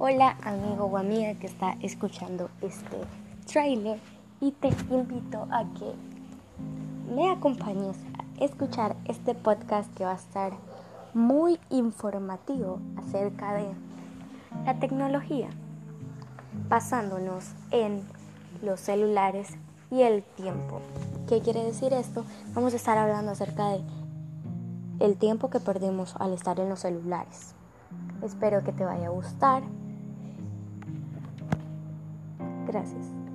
Hola amigo o amiga que está escuchando este trailer y te invito a que me acompañes a escuchar este podcast que va a estar muy informativo acerca de la tecnología, basándonos en los celulares y el tiempo. ¿Qué quiere decir esto? Vamos a estar hablando acerca de el tiempo que perdemos al estar en los celulares. Espero que te vaya a gustar. Gracias.